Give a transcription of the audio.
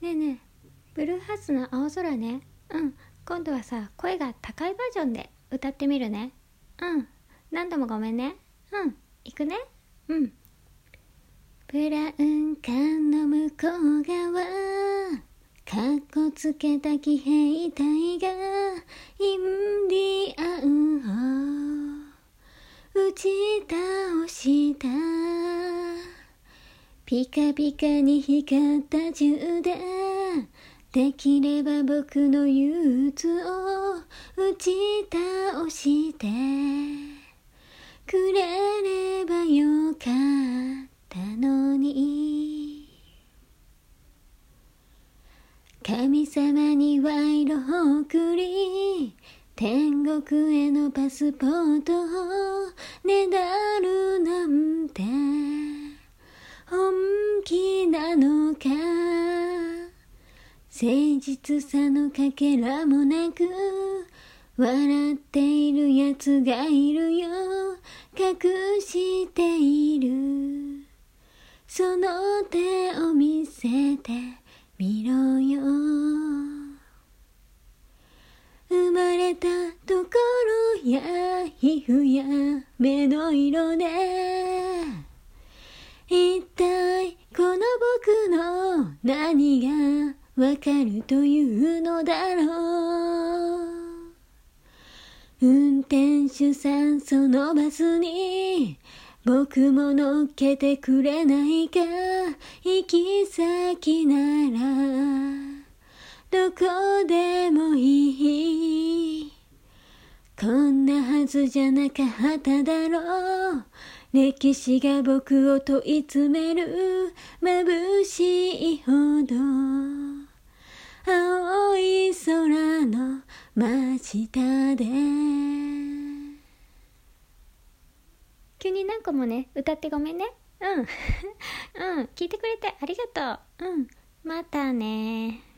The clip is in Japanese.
ねえねえ。ブルーハーツの青空ね。うん。今度はさ声が高いバージョンで歌ってみるね。うん。何度もごめんね。うん。行くね。うん。ブラウン管の向こう側。かっこつけた騎兵隊がインディアンを打ち倒したピカピカに光った銃でできれば僕の憂鬱を打ち倒してくれればよかったのに。神様に賄賂を送り天国へのパスポートをねだるなんて。誠実さのかけらもなく笑っているやつがいるよ。隠している。その手を見せてみろよ。生まれたところや皮膚や目の色で一体この僕の何がわかるというのだろう運転手さんそのバスに僕も乗っけてくれないか行き先ならどこでもいい。こんなはずじゃなかっただろう。歴史が僕を問い詰める眩しいほど。青い空の真下で。急に何個もね歌ってごめんね。うん。うん。聞いてくれてありがとう。うん。またね